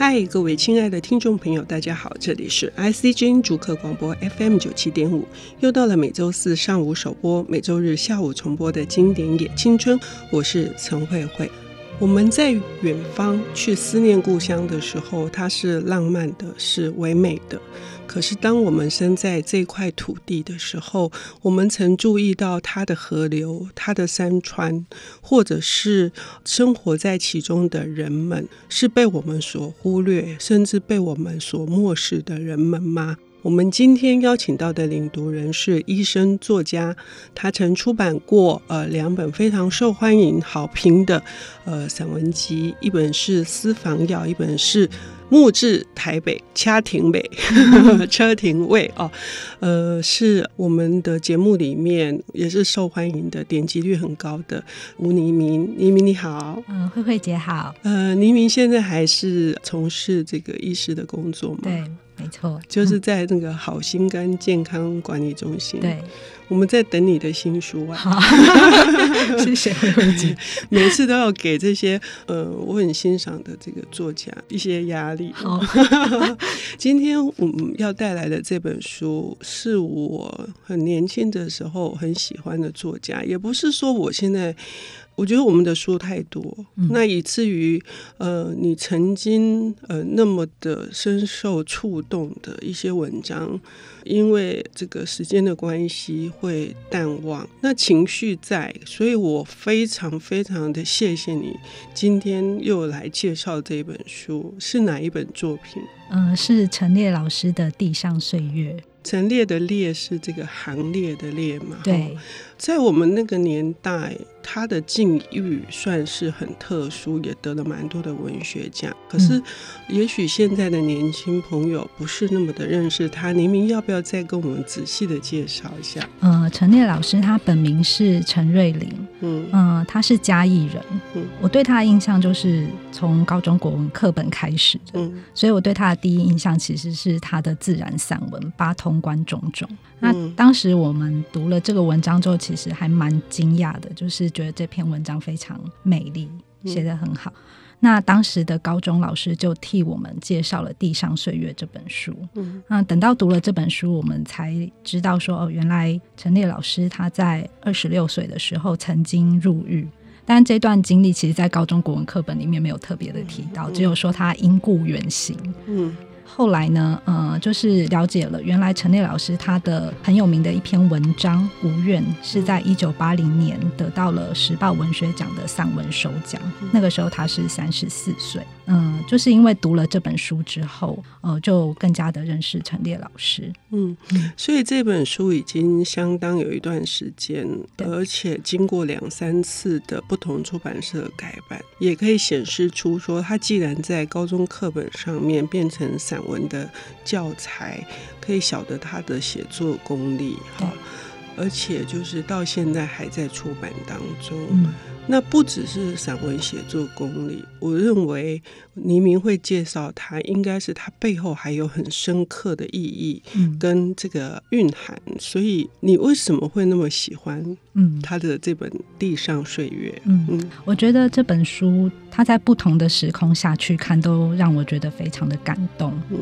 嗨，各位亲爱的听众朋友，大家好，这里是 ICG 逐客广播 FM 九七点五，又到了每周四上午首播、每周日下午重播的经典也青春，我是陈慧慧。我们在远方去思念故乡的时候，它是浪漫的，是唯美的。可是，当我们身在这块土地的时候，我们曾注意到它的河流、它的山川，或者是生活在其中的人们，是被我们所忽略，甚至被我们所漠视的人们吗？我们今天邀请到的领读人是医生作家，他曾出版过呃两本非常受欢迎、好评的呃散文集，一本是《私房药》，一本是《木质台北车亭尾》，车停位哦，呃，是我们的节目里面也是受欢迎的，点击率很高的吴黎明，黎明你好，嗯，慧慧姐好，呃，黎明现在还是从事这个医师的工作吗？对。没错，就是在那个好心肝健康管理中心。对，我们在等你的新书啊。好，谢谢慧慧姐。每次都要给这些呃我很欣赏的这个作家一些压力。好，今天我们要带来的这本书是我很年轻的时候很喜欢的作家，也不是说我现在。我觉得我们的书太多，嗯、那以至于呃，你曾经呃那么的深受触动的一些文章，因为这个时间的关系会淡忘。那情绪在，所以我非常非常的谢谢你今天又来介绍这本书，是哪一本作品？嗯、呃，是陈列老师的《地上岁月》。陈列的列是这个行列的列嘛？对，在我们那个年代，他的境遇算是很特殊，也得了蛮多的文学奖。可是，也许现在的年轻朋友不是那么的认识他。黎明要不要再跟我们仔细的介绍一下？呃，陈烈老师他本名是陈瑞玲，嗯嗯、呃，他是嘉义人。嗯，我对他的印象就是从高中国文课本开始的，嗯，所以我对他的第一印象其实是他的自然散文《八通关种种》。那当时我们读了这个文章之后，其实还蛮惊讶的，就是觉得这篇文章非常美丽，写得很好。那当时的高中老师就替我们介绍了《地上岁月》这本书。嗯，那等到读了这本书，我们才知道说，哦，原来陈列老师他在二十六岁的时候曾经入狱，但这段经历其实，在高中国文课本里面没有特别的提到，只有说他因故远行。嗯。后来呢，呃，就是了解了，原来陈列老师他的很有名的一篇文章《无怨》是在一九八零年得到了时报文学奖的散文首奖，那个时候他是三十四岁。嗯，就是因为读了这本书之后，呃，就更加的认识陈列老师。嗯，所以这本书已经相当有一段时间，而且经过两三次的不同出版社改版，也可以显示出说，他既然在高中课本上面变成散文的教材，可以晓得他的写作功力哈，而且就是到现在还在出版当中。嗯那不只是散文写作功力，我认为黎明会介绍他，应该是他背后还有很深刻的意义跟这个蕴含。嗯、所以你为什么会那么喜欢嗯他的这本《地上岁月》？嗯嗯，我觉得这本书他在不同的时空下去看，都让我觉得非常的感动。嗯，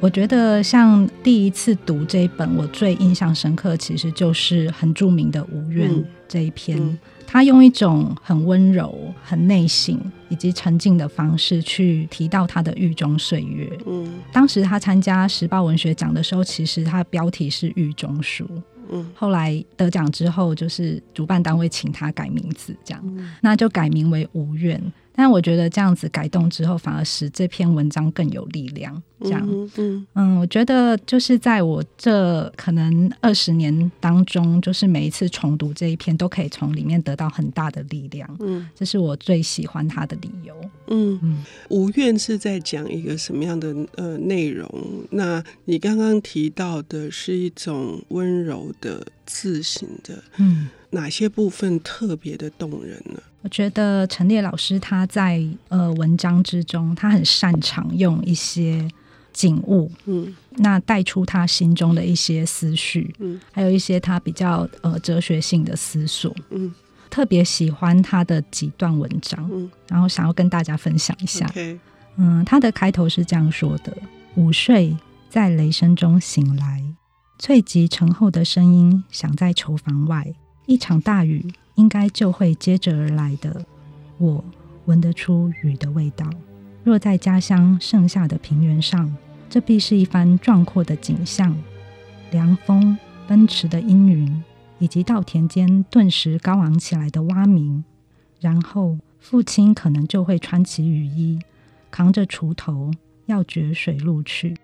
我觉得像第一次读这一本，我最印象深刻，其实就是很著名的《无怨》这一篇。嗯嗯他用一种很温柔、很内省以及沉静的方式去提到他的狱中岁月。嗯，当时他参加时报文学奖的时候，其实他的标题是《狱中书》。嗯，后来得奖之后，就是主办单位请他改名字，这样，那就改名为《无怨》。但我觉得这样子改动之后，反而使这篇文章更有力量。这样，嗯，嗯，嗯，我觉得就是在我这可能二十年当中，就是每一次重读这一篇，都可以从里面得到很大的力量。嗯，这是我最喜欢他的理由。嗯嗯，无怨是在讲一个什么样的呃内容？那你刚刚提到的是一种温柔的自省的，嗯，哪些部分特别的动人呢？我觉得陈列老师他在呃文章之中，他很擅长用一些景物，嗯，那带出他心中的一些思绪，嗯，还有一些他比较呃哲学性的思索，嗯，特别喜欢他的几段文章，嗯，然后想要跟大家分享一下。Okay. 嗯，他的开头是这样说的：午睡，在雷声中醒来，淬急沉厚的声音响在囚房外，一场大雨应该就会接着而来的。我闻得出雨的味道。若在家乡盛夏的平原上，这必是一番壮阔的景象。凉风奔驰的阴云，以及稻田间顿时高昂起来的蛙鸣。然后父亲可能就会穿起雨衣，扛着锄头要掘水路去。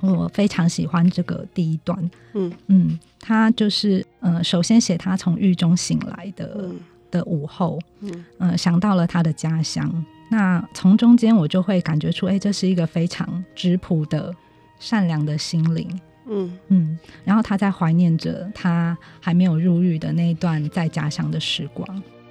我非常喜欢这个第一段。嗯嗯，他就是呃，首先写他从狱中醒来的、嗯、的午后。嗯、呃、想到了他的家乡。那从中间我就会感觉出，哎，这是一个非常质朴的、善良的心灵。嗯嗯，然后他在怀念着他还没有入狱的那一段在家乡的时光。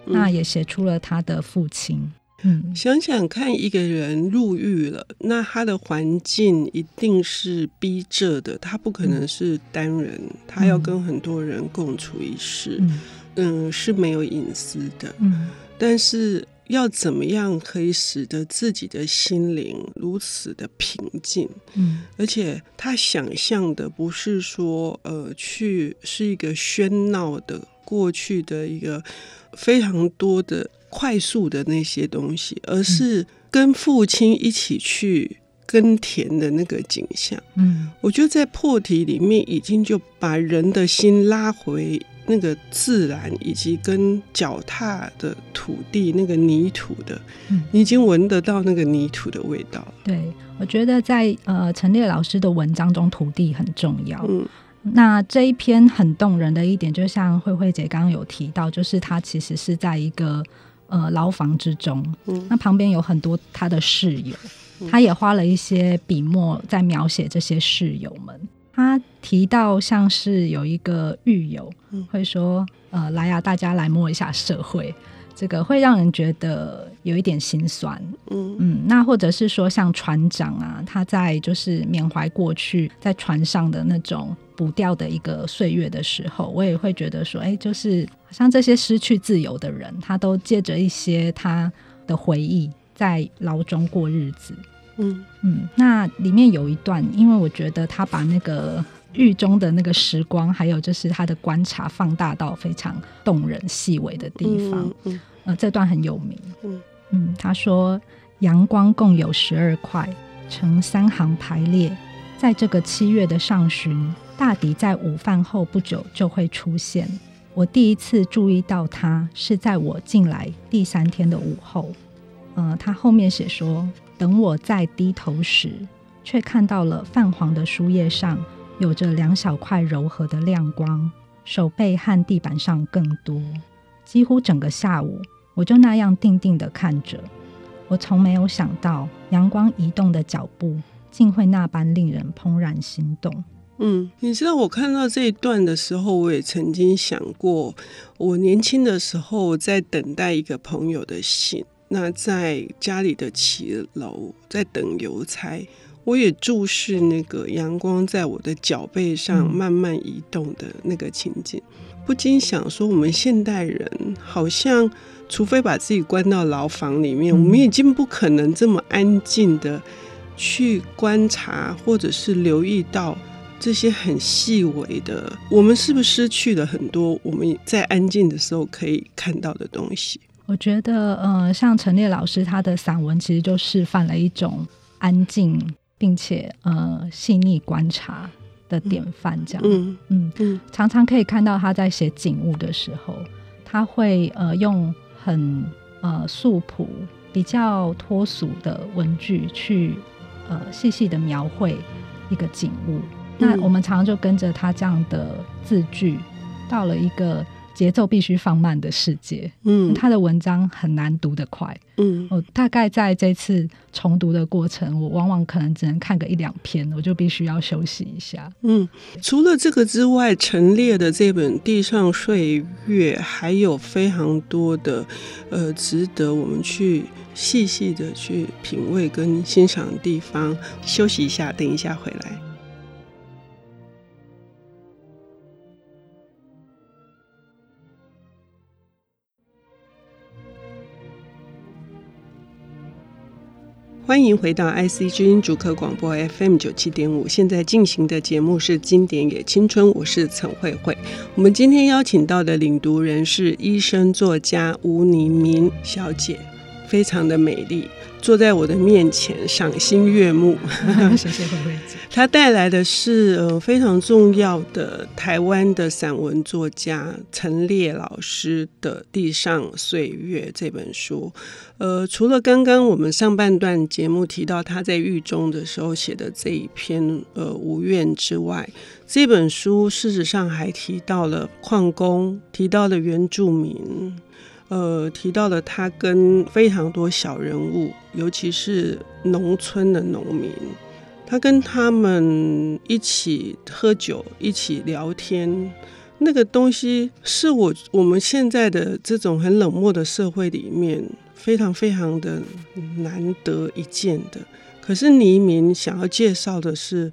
嗯、那也写出了他的父亲。嗯，想想看，一个人入狱了，那他的环境一定是逼仄的，他不可能是单人，嗯、他要跟很多人共处一室。嗯，嗯，是没有隐私的。嗯，但是。要怎么样可以使得自己的心灵如此的平静？嗯，而且他想象的不是说，呃，去是一个喧闹的过去的一个非常多的快速的那些东西，而是跟父亲一起去耕田的那个景象。嗯，我觉得在破题里面已经就把人的心拉回。那个自然以及跟脚踏的土地那个泥土的，嗯，你已经闻得到那个泥土的味道。对，我觉得在呃陈列老师的文章中，土地很重要。嗯，那这一篇很动人的一点，就像慧慧姐刚刚有提到，就是她其实是在一个呃牢房之中，嗯，那旁边有很多她的室友，她也花了一些笔墨在描写这些室友们。他提到，像是有一个狱友会说：“呃，来啊，大家来摸一下社会。”这个会让人觉得有一点心酸。嗯嗯，那或者是说，像船长啊，他在就是缅怀过去在船上的那种不掉的一个岁月的时候，我也会觉得说，哎，就是好像这些失去自由的人，他都借着一些他的回忆，在牢中过日子。嗯嗯，那里面有一段，因为我觉得他把那个狱中的那个时光，还有就是他的观察放大到非常动人、细微的地方。嗯，嗯呃，这段很有名。嗯嗯，他说阳光共有十二块，呈三行排列，在这个七月的上旬，大抵在午饭后不久就会出现。我第一次注意到它是在我进来第三天的午后。呃，他后面写说。等我再低头时，却看到了泛黄的书页上有着两小块柔和的亮光，手背和地板上更多。几乎整个下午，我就那样定定地看着。我从没有想到，阳光移动的脚步竟会那般令人怦然心动。嗯，你知道我看到这一段的时候，我也曾经想过，我年轻的时候在等待一个朋友的信。那在家里的骑楼，在等邮差，我也注视那个阳光在我的脚背上慢慢移动的那个情景，不禁想说：我们现代人好像，除非把自己关到牢房里面，我们已经不可能这么安静的去观察，或者是留意到这些很细微的。我们是不是失去了很多我们在安静的时候可以看到的东西？我觉得，呃，像陈列老师他的散文，其实就示范了一种安静并且呃细腻观察的典范。这样，嗯嗯嗯，常常可以看到他在写景物的时候，他会呃用很呃素朴、比较脱俗的文句去呃细细的描绘一个景物。那我们常常就跟着他这样的字句，到了一个。节奏必须放慢的世界，嗯，他的文章很难读得快，嗯，我大概在这次重读的过程，我往往可能只能看个一两篇，我就必须要休息一下，嗯。除了这个之外，陈列的这本《地上岁月》还有非常多的，呃，值得我们去细细的去品味跟欣赏的地方。休息一下，等一下回来。欢迎回到 IC 之音主客广播 FM 九七点五，现在进行的节目是《经典也青春》，我是陈慧慧。我们今天邀请到的领读人是医生作家吴宁明小姐，非常的美丽。坐在我的面前，赏心悦目。谢谢慧慧姐。他带来的是呃非常重要的台湾的散文作家陈列老师的《地上岁月》这本书。呃，除了刚刚我们上半段节目提到他在狱中的时候写的这一篇呃无怨之外，这本书事实上还提到了矿工，提到了原住民。呃，提到了他跟非常多小人物，尤其是农村的农民，他跟他们一起喝酒，一起聊天，那个东西是我我们现在的这种很冷漠的社会里面非常非常的难得一见的。可是黎明想要介绍的是，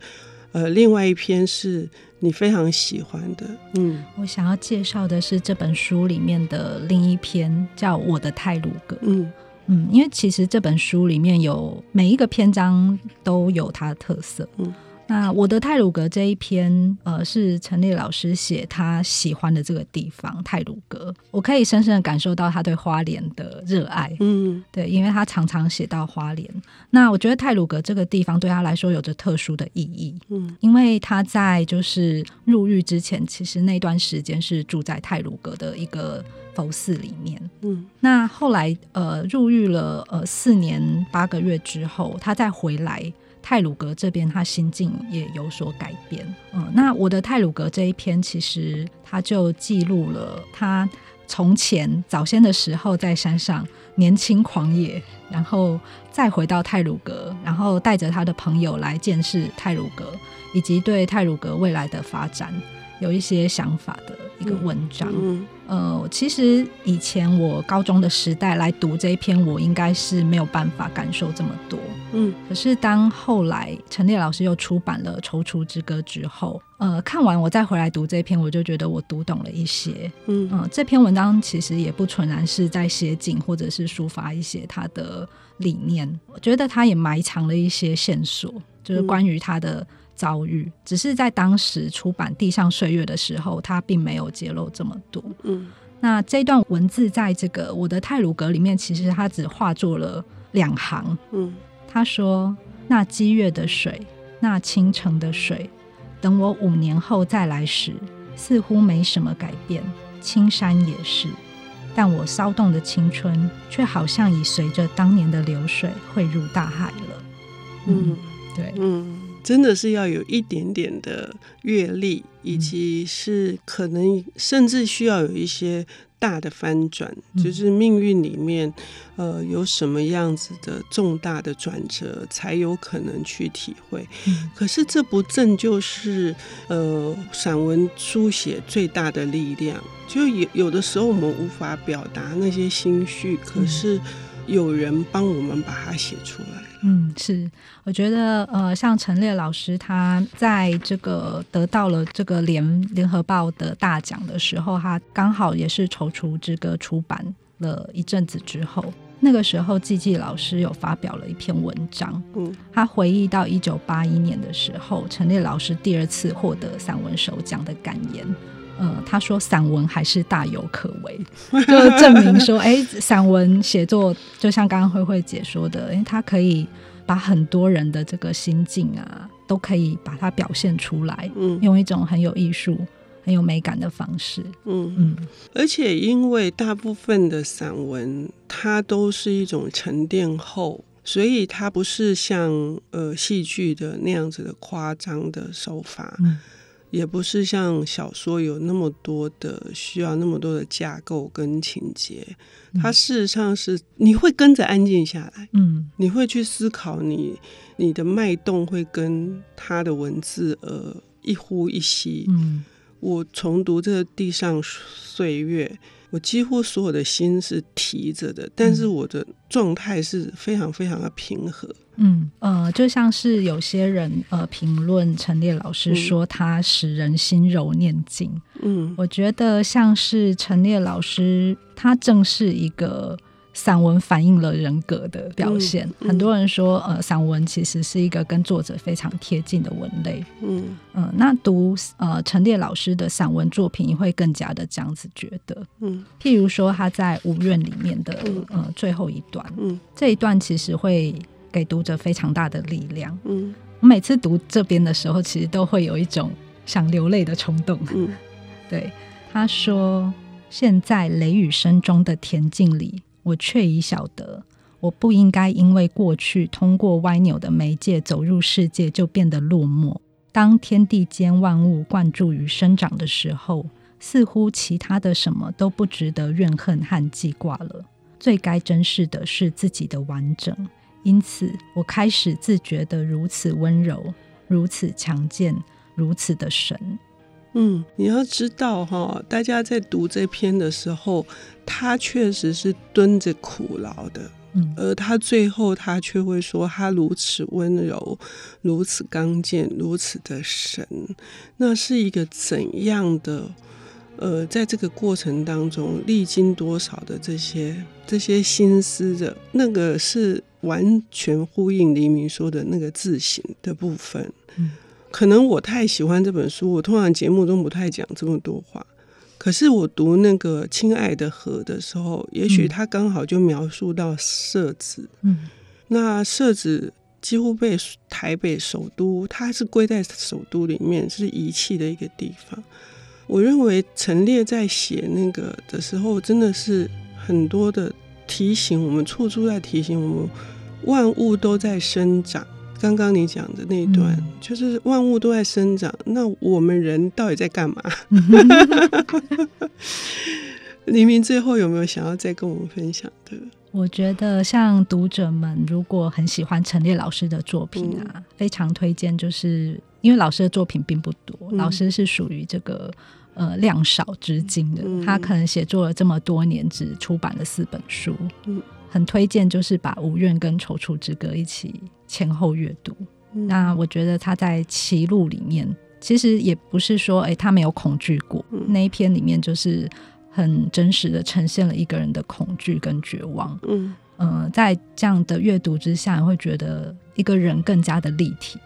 呃，另外一篇是。你非常喜欢的，嗯，我想要介绍的是这本书里面的另一篇，叫《我的泰鲁格》。嗯嗯，因为其实这本书里面有每一个篇章都有它的特色，嗯。那我的泰鲁格这一篇，呃，是陈列老师写他喜欢的这个地方泰鲁格，我可以深深的感受到他对花莲的热爱，嗯，对，因为他常常写到花莲。那我觉得泰鲁格这个地方对他来说有着特殊的意义，嗯，因为他在就是入狱之前，其实那段时间是住在泰鲁格的一个佛寺里面，嗯，那后来呃入狱了呃四年八个月之后，他再回来。太鲁阁这边，他心境也有所改变。嗯，那我的太鲁阁这一篇，其实他就记录了他从前早先的时候在山上年轻狂野，然后再回到太鲁阁，然后带着他的朋友来见识太鲁阁，以及对太鲁阁未来的发展有一些想法的一个文章。嗯，嗯，呃，其实以前我高中的时代来读这一篇，我应该是没有办法感受这么多。嗯，可是当后来陈列老师又出版了《踌躇之歌》之后，呃，看完我再回来读这篇，我就觉得我读懂了一些。嗯这篇文章其实也不纯然是在写景，或者是抒发一些他的理念。我觉得他也埋藏了一些线索，就是关于他的遭遇。嗯、只是在当时出版《地上岁月》的时候，他并没有揭露这么多。嗯，那这段文字在这个我的泰鲁格里面，其实他只画作了两行。嗯。他说：“那激越的水，那倾城的水，等我五年后再来时，似乎没什么改变。青山也是，但我骚动的青春，却好像已随着当年的流水汇入大海了。”嗯，对，嗯，真的是要有一点点的阅历，以及是可能甚至需要有一些。大的翻转，就是命运里面，呃，有什么样子的重大的转折，才有可能去体会。嗯、可是这不正就是呃，散文书写最大的力量？就有有的时候我们无法表达那些心绪，可是有人帮我们把它写出来。嗯，是，我觉得呃，像陈烈老师他在这个得到了这个联联合报的大奖的时候，他刚好也是《踌躇之歌》出版了一阵子之后，那个时候季季老师有发表了一篇文章，嗯，他回忆到一九八一年的时候，陈烈老师第二次获得散文首奖的感言。呃，他说散文还是大有可为，就证明说，哎，散文写作就像刚刚慧慧姐说的，因为它可以把很多人的这个心境啊，都可以把它表现出来，嗯，用一种很有艺术、很有美感的方式，嗯。嗯，而且因为大部分的散文它都是一种沉淀后，所以它不是像呃戏剧的那样子的夸张的手法，嗯。也不是像小说有那么多的需要那么多的架构跟情节，它事实上是你会跟着安静下来，嗯，你会去思考你你的脉动会跟他的文字呃一呼一吸，嗯，我重读这个地上岁月。我几乎所有的心是提着的，但是我的状态是非常非常的平和。嗯呃，就像是有些人呃评论陈列老师说他使人心柔念静。嗯，我觉得像是陈列老师，他正是一个散文反映了人格的表现。嗯、很多人说，呃，散文其实是一个跟作者非常贴近的文类。嗯嗯、呃，那读呃陈列老师的散文作品，你会更加的这样子觉得。嗯，譬如说他在《无怨》里面的呃最后一段，嗯，这一段其实会给读者非常大的力量。嗯，我每次读这边的时候，其实都会有一种想流泪的冲动。嗯，对，他说：“现在雷雨声中的恬静里。”我却已晓得，我不应该因为过去通过歪扭的媒介走入世界就变得落寞。当天地间万物灌注于生长的时候，似乎其他的什么都不值得怨恨和记挂了。最该珍视的是自己的完整。因此，我开始自觉的如此温柔，如此强健，如此的神。嗯，你要知道哈，大家在读这篇的时候，他确实是蹲着苦劳的，嗯，而他最后他却会说他如此温柔，如此刚健，如此的神，那是一个怎样的？呃，在这个过程当中历经多少的这些这些心思的，那个是完全呼应黎明说的那个自省的部分，嗯。可能我太喜欢这本书，我通常节目中不太讲这么多话。可是我读那个《亲爱的河》的时候，也许他刚好就描述到社子。嗯，那社子几乎被台北首都，它是归在首都里面，是遗弃的一个地方。我认为陈列在写那个的时候，真的是很多的提醒我们，处处在提醒我们，万物都在生长。刚刚你讲的那一段，嗯，就是万物都在生长，那我们人到底在干嘛？黎明最后有没有想要再跟我们分享的？我觉得，像读者们如果很喜欢陈列老师的作品啊，嗯，非常推荐，就是因为老师的作品并不多，嗯，老师是属于这个呃量少之精的，嗯，他可能写作了这么多年，只出版了四本书。嗯很推荐，就是把《无怨》跟《踌躇之歌》一起前后阅读。嗯。那我觉得他在《歧路》里面，其实也不是说，哎，他没有恐惧过。嗯。那一篇里面就是很真实的呈现了一个人的恐惧跟绝望。嗯。呃，在这样的阅读之下，会觉得一个人更加的立体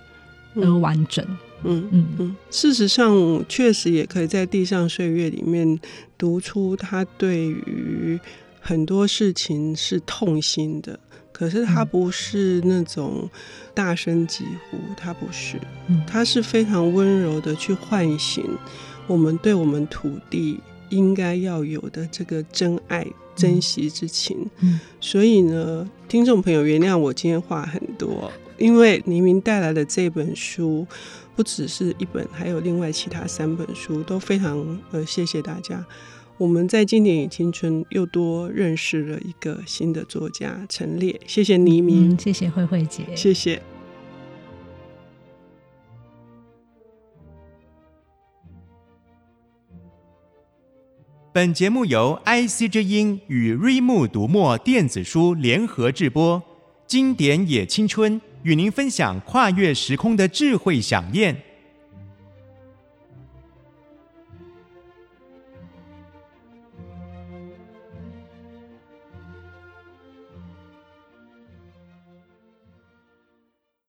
而完整。嗯嗯嗯。事实上，确实也可以在《地上岁月》里面读出他对于。很多事情是痛心的，可是他不是那种大声疾呼，他不是，他是非常温柔的去唤醒我们对我们土地应该要有的这个真爱、珍惜之情。所以呢，听众朋友原谅我今天话很多，因为黎明带来的这本书不只是一本，还有另外其他三本书都非常呃，谢谢大家。我们在经典与青春又多认识了一个新的作家陈列，谢谢黎明，嗯，谢谢慧慧姐，谢谢。本节目由 IC 之音与瑞木读墨电子书联合制播，经典也青春与您分享跨越时空的智慧饗宴。